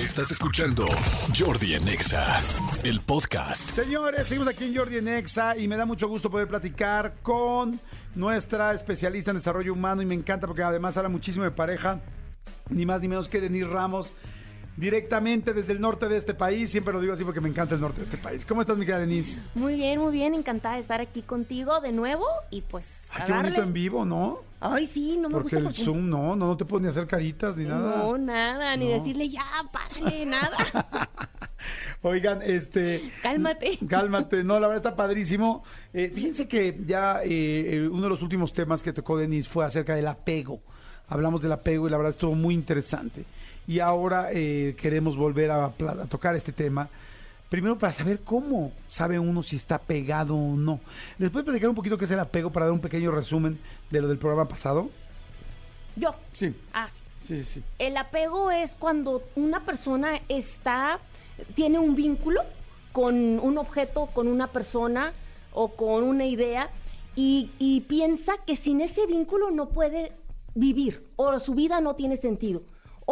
Estás escuchando Jordi en Exa, el podcast. Señores, seguimos aquí en Jordi en Exa y me da mucho gusto poder platicar con nuestra especialista en desarrollo humano y me encanta porque además habla muchísimo de pareja, ni más ni menos que Denise Ramos, directamente desde el norte de este país. Siempre lo digo así porque me encanta el norte de este país. ¿Cómo estás, mi querida Denise? Muy bien, muy bien, encantada de estar aquí contigo de nuevo y pues Ay, a qué bonito en vivo, ¿no? Ay, sí, no me Porque gusta el Zoom, no, no, no te puedes ni hacer caritas ni nada. No, nada, ni decirle ya, párale, nada. Oigan, este... Cálmate. Cálmate, no, la verdad está padrísimo. Eh, fíjense que ya eh, eh, uno de los últimos temas que tocó Denis fue acerca del apego. Hablamos del apego y la verdad estuvo muy interesante. Y ahora eh, queremos volver a, tocar este tema. Primero para saber cómo sabe uno si está pegado o no. ¿Les puedo platicar un poquito qué es el apego para dar un pequeño resumen de lo del programa pasado? Yo. Sí, Ah, sí. sí, sí, sí. El apego es cuando una persona está, tiene un vínculo con un objeto, con una persona o con una idea y, y piensa que sin ese vínculo no puede vivir o su vida no tiene sentido.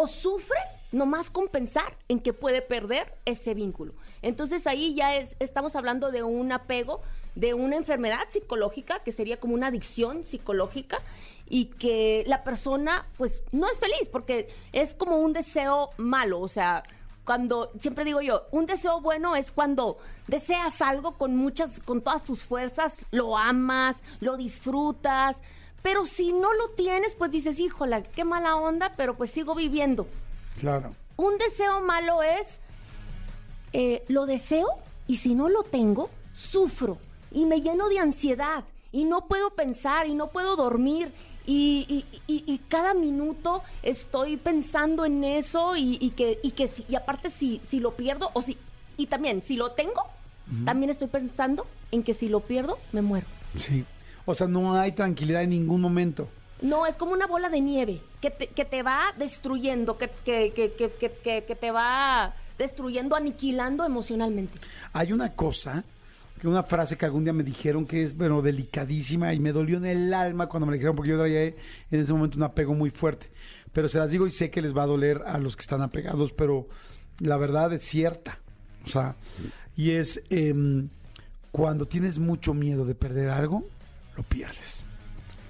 O sufre nomás con pensar en que puede perder ese vínculo. Entonces ahí ya es, estamos hablando de un apego, de una enfermedad psicológica, que sería como una adicción psicológica, y que la persona pues no es feliz porque es como un deseo malo, o sea, cuando siempre digo yo, un deseo bueno es cuando deseas algo con muchas con todas tus fuerzas, lo amas, lo disfrutas, pero si no lo tienes, pues dices, "Híjola, qué mala onda, pero pues sigo viviendo." Claro. Un deseo malo es, eh, lo deseo y si no lo tengo, sufro y me lleno de ansiedad y no puedo pensar y no puedo dormir y, y- y- y cada minuto estoy pensando en eso y, que, y que si- y aparte si, si lo pierdo o si, y también si lo tengo, también estoy pensando en que si lo pierdo, me muero. Sí. O sea, no hay tranquilidad en ningún momento. No, es como una bola de nieve que te, que te va destruyendo, que, te va destruyendo, aniquilando emocionalmente. Hay una cosa, que una frase que algún día me dijeron que es, bueno, delicadísima y me dolió en el alma cuando me la dijeron porque yo traía en ese momento un apego muy fuerte. Pero se las digo y sé que les va a doler a los que están apegados, pero la verdad es cierta. O sea, y es em, cuando tienes mucho miedo de perder algo, lo pierdes.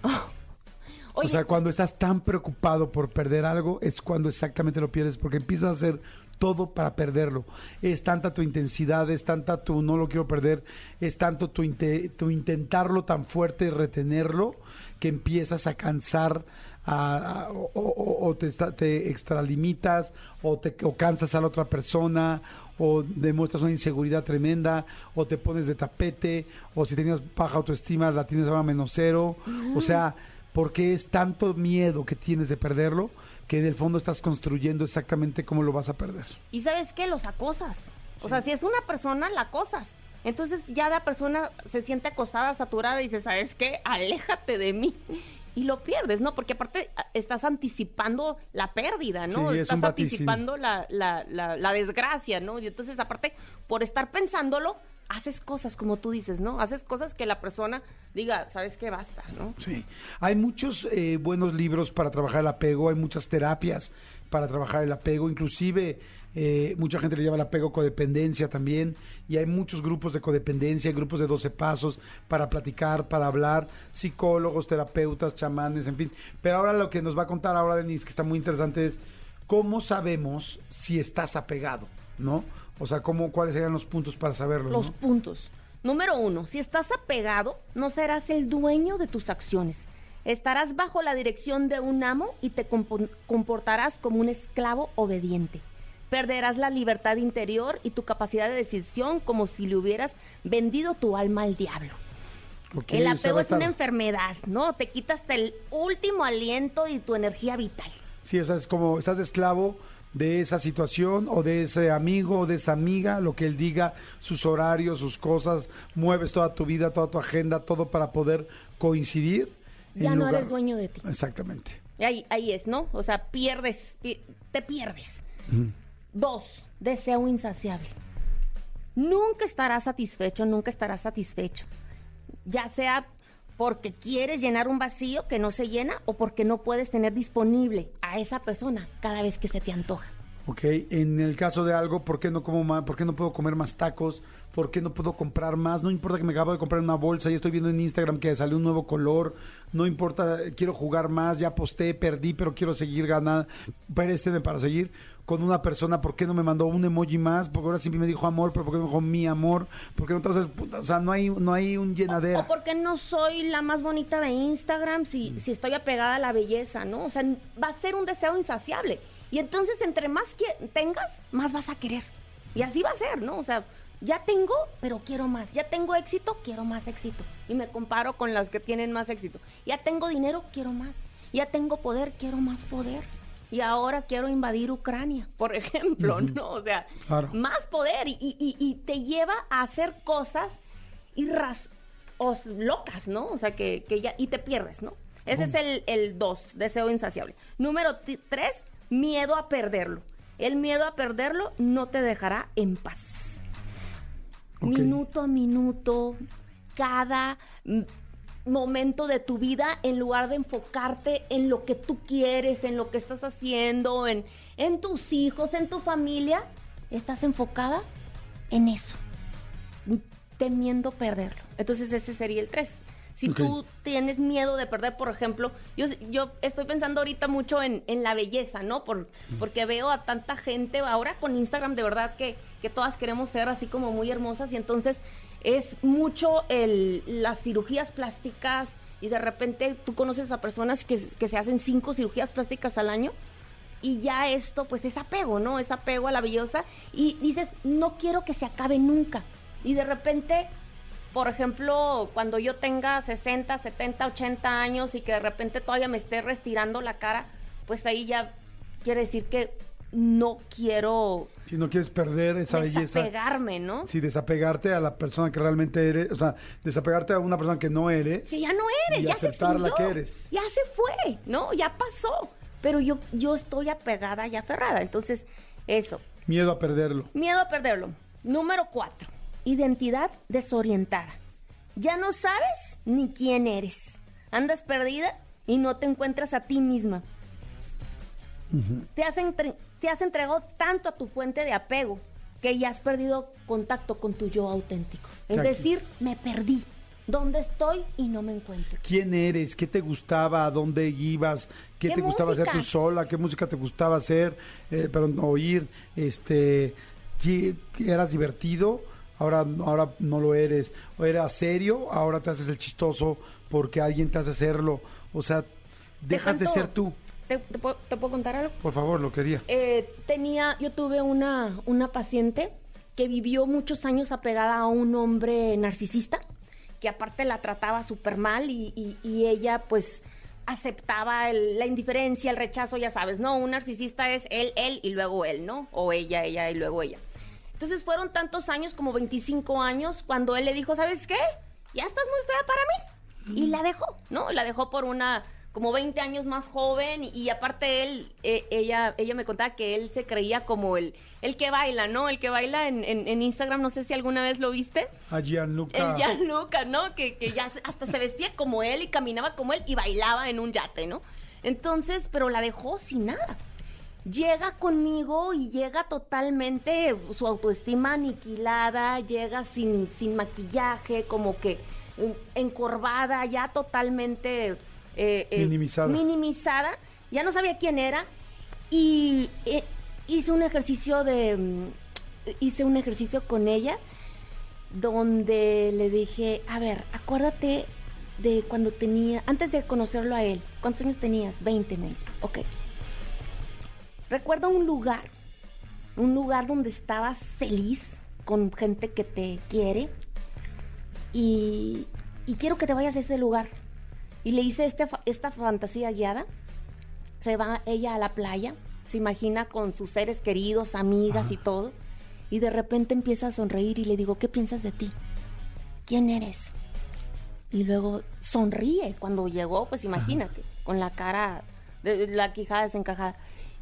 Oye, O sea, cuando estás tan preocupado por perder algo, es cuando exactamente lo pierdes, porque empiezas a hacer todo para perderlo. Es tanta tu intensidad, es tanta tu no lo quiero perder, es tanto tu, inte- tu intentarlo tan fuerte y retenerlo, que empiezas a cansar a- a- o, o- o te, está- te extralimitas o, te, o cansas a la otra persona o demuestras una inseguridad tremenda o te pones de tapete o si tenías baja autoestima la tienes ahora menos cero. O sea, porque es tanto miedo que tienes de perderlo que en el fondo estás construyendo exactamente cómo lo vas a perder. ¿y sabes qué? Los acosas. O sea, si es una persona, la acosas. Entonces ya la persona se siente acosada, saturada y dice, ¿sabes qué? Aléjate de mí. Y lo pierdes, ¿no? Porque aparte a- estás anticipando la pérdida, ¿no? Sí, estás anticipando la, la, la, la desgracia, ¿no? Y entonces aparte, por estar pensándolo, haces cosas como tú dices, ¿no? Haces cosas que la persona diga, ¿sabes qué? Basta, ¿no? Sí. Hay muchos eh, buenos libros para trabajar el apego, hay muchas terapias para trabajar el apego, inclusive eh, mucha gente le llama el apego codependencia también, y hay muchos grupos de codependencia, grupos de 12 pasos para platicar, para hablar, psicólogos, terapeutas, chamanes, en fin. Pero ahora lo que nos va a contar ahora Denise, que está muy interesante, es cómo sabemos si estás apegado, ¿no? O sea, cómo, cuáles serían los puntos para saberlo, Los ¿no? puntos. Número uno, si estás apegado, no serás el dueño de tus acciones. Estarás bajo la dirección de un amo y te compo- comportarás como un esclavo obediente. Perderás la libertad interior y tu capacidad de decisión como si le hubieras vendido tu alma al diablo. El apego es una enfermedad, ¿no? Te quita hasta el último aliento y tu energía vital. Sí, o sea, es como estás esclavo de esa situación o de ese amigo o de esa amiga, lo que él diga, sus horarios, sus cosas, mueves toda tu vida, toda tu agenda, todo para poder coincidir. Ya no lugar- eres dueño de ti. Exactamente. Ahí, ahí es, ¿no? O sea, pierdes, pi- te pierdes. Dos, deseo insaciable. Nunca estarás satisfecho, nunca estarás satisfecho. Ya sea porque quieres llenar un vacío que no se llena o porque no puedes tener disponible a esa persona cada vez que se te antoja. Ok, en el caso de algo, ¿por qué no como más? ¿Por qué no puedo comer más tacos? ¿Por qué no puedo comprar más? No importa que me acabo de comprar una bolsa y estoy viendo en Instagram que salió un nuevo color. No importa, quiero jugar más, ya aposté, perdí, pero quiero seguir ganando. Présteme para seguir con una persona. ¿Por qué no me mandó un emoji más? Porque ahora siempre me dijo amor, pero ¿por qué no me dijo mi amor? Porque no entonces, o sea, no hay, no hay un llenadera. O porque no soy la más bonita de Instagram si, si estoy apegada a la belleza, ¿no? O sea, va a ser un deseo insaciable. Y entonces, entre más que tengas, más vas a querer. Y así va a ser, ¿no? O sea, ya tengo, pero quiero más. Ya tengo éxito, quiero más éxito. Y me comparo con las que tienen más éxito. Ya tengo dinero, quiero más. Ya tengo poder, quiero más poder. Y ahora quiero invadir Ucrania, por ejemplo, ¿no? O sea, Claro. más poder y, y- y te lleva a hacer cosas irras o s- locas, ¿no? O sea, que, que ya, y te pierdes, ¿no? Ese es el, el dos, deseo insaciable. Número ti- tres, miedo a perderlo. El miedo a perderlo no te dejará en paz. Minuto a minuto, cada momento de tu vida, en lugar de enfocarte en lo que tú quieres, en lo que estás haciendo, en, en tus hijos, en tu familia, estás enfocada en eso temiendo perderlo. Entonces ese sería el 3. Si tú tienes miedo de perder, por ejemplo, yo, yo estoy pensando ahorita mucho en, en la belleza, ¿no? Por, porque veo a tanta gente ahora con Instagram, de verdad que, que todas queremos ser así como muy hermosas y entonces es mucho el, las cirugías plásticas y de repente tú conoces a personas que, que se hacen cinco cirugías plásticas al año y ya esto pues es apego, ¿no? Es apego a la belleza y dices, no quiero que se acabe nunca. Y de repente, por ejemplo, cuando yo tenga 60, 70, 80 años y que de repente todavía me esté restirando la cara, pues ahí ya quiere decir que no quiero Si no quieres perder esa belleza. desapegarme, ¿no? Si desapegarte a la persona que realmente eres, o sea, desapegarte a una persona que no eres. Que ya no eres, Y ya se aceptar la que eres. Ya se fue, ¿no? Ya pasó. Pero yo, yo estoy apegada y aferrada. Entonces, eso. Miedo a perderlo. Miedo a perderlo. Número cuatro. Identidad desorientada. Ya no sabes ni quién eres. Andas perdida y no te encuentras a ti misma. te, has entre- te has entregado tanto a tu fuente de apego que ya has perdido contacto con tu yo auténtico. Es decir, me perdí. ¿Dónde estoy y no me encuentro? ¿Quién eres? ¿Qué te gustaba? ¿A dónde ibas? ¿Qué, ¿Qué te gustaba hacer tú sola? ¿Qué música te gustaba hacer? Eh, pero no oír. Este, ¿qué- qué ¿Eras divertido? Ahora, ahora no lo eres. ¿O eras serio? Ahora te haces el chistoso porque alguien te hace hacerlo. O sea, dejas de ser tú. ¿Te, te puedo, te puedo contar algo? Por favor, lo quería. Eh, tenía, yo tuve una, una paciente que vivió muchos años apegada a un hombre narcisista, que aparte la trataba súper mal y, y- y ella pues aceptaba el- la indiferencia, el rechazo, ya sabes, ¿no? Un narcisista es él, él y luego él, ¿no? O ella, ella y luego ella. Entonces fueron tantos años, como 25 años, cuando él le dijo, ¿sabes qué? Ya estás muy fea para mí. Y la dejó, ¿no? La dejó por una, como 20 años más joven y, y aparte él, eh, ella, ella me contaba que él se creía como el, el que baila, ¿no? El que baila en, en- en Instagram, no sé si alguna vez lo viste. A Gianluca. El Gianluca, ¿no? Que, que ya se- hasta se vestía como él y caminaba como él y bailaba en un yate, ¿no? Entonces, pero la dejó sin nada. Llega conmigo y llega totalmente su autoestima aniquilada, llega sin, sin maquillaje, como que encorvada, ya totalmente eh, eh, Minimizada. minimizada. Ya no sabía quién era y eh, hice un ejercicio de mm, hice un ejercicio con ella donde le dije, a ver, acuérdate de cuando tenía, antes de conocerlo a él, ¿cuántos años tenías? 20, me dice. Ok. Recuerda un lugar, un lugar donde estabas feliz, con gente que te quiere, y, y quiero que te vayas a ese lugar. Y le hice este, esta fantasía guiada. Se va ella a la playa, se imagina con sus seres queridos, amigas y todo. Y de repente empieza a sonreír y le digo, ¿qué piensas de ti? ¿Quién eres? Y luego sonríe cuando llegó, pues imagínate, con la cara, de la quijada desencajada.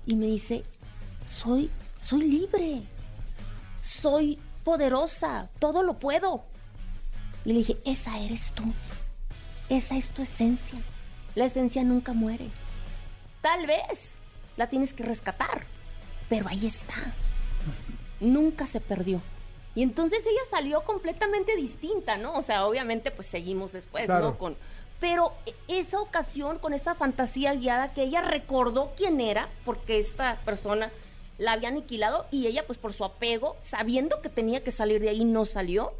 Y me dice, soy, soy libre, soy poderosa, todo lo puedo. Y le dije, esa eres tú, esa es tu esencia. La esencia nunca muere. Tal vez la tienes que rescatar. pero ahí está. Nunca se perdió. Y entonces ella salió completamente distinta, ¿no? O sea, obviamente pues seguimos después, Claro. ¿no? Con, pero esa ocasión, con esta fantasía guiada, que ella recordó quién era, porque esta persona la había aniquilado y ella pues por su apego, sabiendo que tenía que salir de ahí, no salió,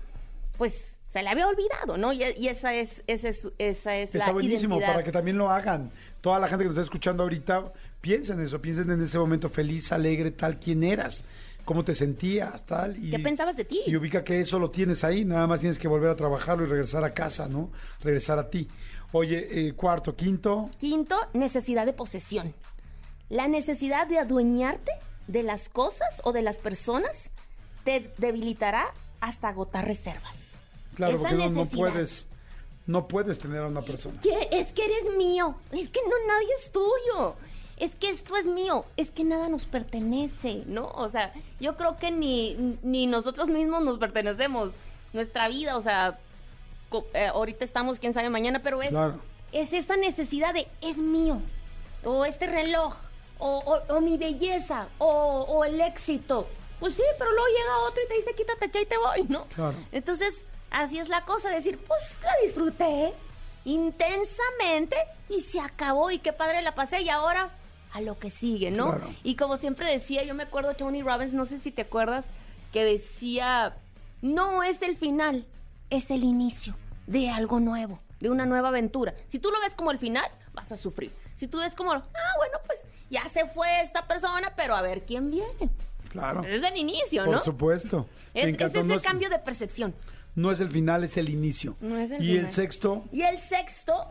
pues se le había olvidado, ¿no? Y, y esa es, esa es, esa es Está la buenísimo identidad. para que también lo hagan. Toda la gente que nos está escuchando ahorita, piensen en eso, piensen en ese momento feliz, alegre, tal quién eras, cómo te sentías, tal. Y, ¿Qué pensabas de ti? Y ubica que eso lo tienes ahí, nada más tienes que volver a trabajarlo y regresar a casa, ¿no? Regresar a ti. Oye, eh, cuarto, quinto, Quinto, necesidad de posesión. La necesidad de adueñarte de las cosas o de las personas te debilitará hasta agotar reservas. claro, Esa porque no, no puedes, no puedes tener a una persona. ¿Qué? Es que eres mío. Es que no nadie es tuyo. Es que esto es mío. Es que nada nos pertenece, ¿no? O sea, yo creo que ni, ni nosotros mismos nos pertenecemos. Nuestra vida, o sea, eh, ahorita estamos, quién sabe mañana, pero es, Claro. es esa necesidad de es mío. O este reloj. O, o- o mi belleza. O, o el éxito. Pues sí, pero luego llega otro y te dice quítate que ahí te voy, ¿no? Claro. Entonces, así es la cosa, decir, pues la disfruté intensamente y se acabó y qué padre la pasé y ahora a lo que sigue, ¿no? Claro. Y como siempre decía, yo me acuerdo Tony Robbins, no sé si te acuerdas, que decía, no es el final, es el inicio de algo nuevo, de una nueva aventura. Si tú lo ves como el final, vas a sufrir. Si tú ves como, ah, bueno, pues ya se fue esta persona, pero a ver quién viene. Claro. Es el inicio, Por ¿no? supuesto. Me Es, es ese no, es, cambio de percepción. no es el final, es el inicio. No es el y el sexto, Y el sexto,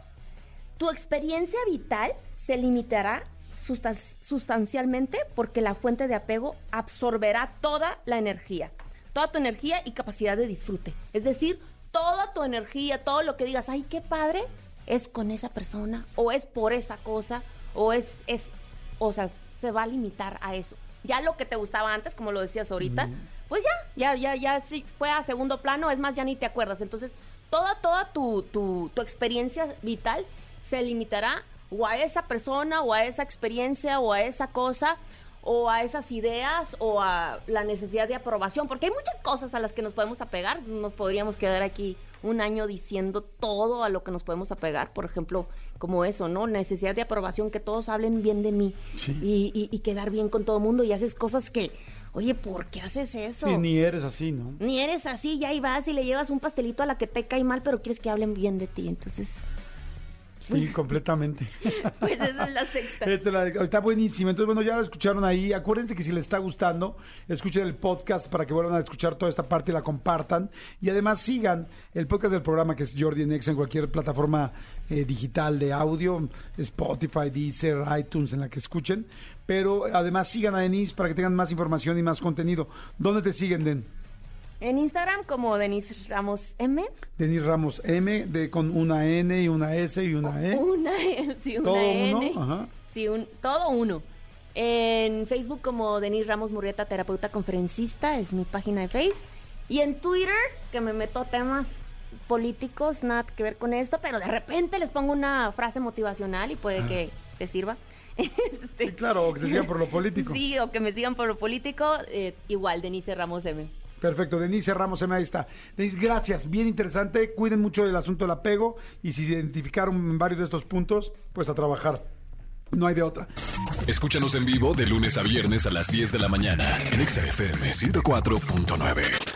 tu experiencia vital se limitará sustan- sustancialmente porque la fuente de apego absorberá toda la energía, toda tu energía y capacidad de disfrute. Es decir, toda tu energía, todo lo que digas, ay, qué padre, es con esa persona, o es por esa cosa, o es, es, o sea, se va a limitar a eso. Ya lo que te gustaba antes, como lo decías ahorita, pues ya, ya, ya, ya sí fue a segundo plano, es más, ya ni te acuerdas. Entonces, toda, toda tu, tu, tu experiencia vital se limitará o a esa persona, o a esa experiencia, o a esa cosa, o a esas ideas, o a la necesidad de aprobación, porque hay muchas cosas a las que nos podemos apegar. Nos podríamos quedar aquí un año diciendo todo a lo que nos podemos apegar, por ejemplo, como eso, ¿no? Necesidad de aprobación, que todos hablen bien de mí Sí. y, y- y quedar bien con todo el mundo y haces cosas que, oye, ¿por qué haces eso? sí, ni eres así, ¿no? Ni eres así, ya ahí vas y le llevas un pastelito a la que te cae mal, pero quieres que hablen bien de ti. Entonces, Sí, completamente. pues esa es la sexta. Esta la- está buenísimo. Entonces, bueno, ya lo escucharon ahí. Acuérdense que si les está gustando, escuchen el podcast para que vuelvan a escuchar toda esta parte y la compartan. Y además sigan el podcast del programa que es Jordi en Exa en cualquier plataforma eh, digital de audio, Spotify, Deezer, iTunes, en la que escuchen. Pero además sigan a Denise para que tengan más información y más contenido. ¿Dónde te siguen, Den? En Instagram como Denise Ramos M. Denise Ramos M, de, con una N y una S y una E. Una, sí, una Todo uno, N. ajá. Sí, un, todo uno. En Facebook como Denise Ramos Murrieta, terapeuta conferencista, es mi página de Face. Y en Twitter, que me meto a temas políticos, nada que ver con esto, pero de repente les pongo una frase motivacional y puede que te sirva. Este, Sí, claro, o que te sigan por lo político. Sí, o que me sigan por lo político, eh, igual, Denise Ramos M. Perfecto, Denise Ramos, ahí está. Denise, gracias, bien interesante. Cuiden mucho el asunto del apego y si se identificaron en varios de estos puntos, pues a trabajar. No hay de otra. Escúchanos en vivo de lunes a viernes a las 10 de la mañana en Exa FM 104.9.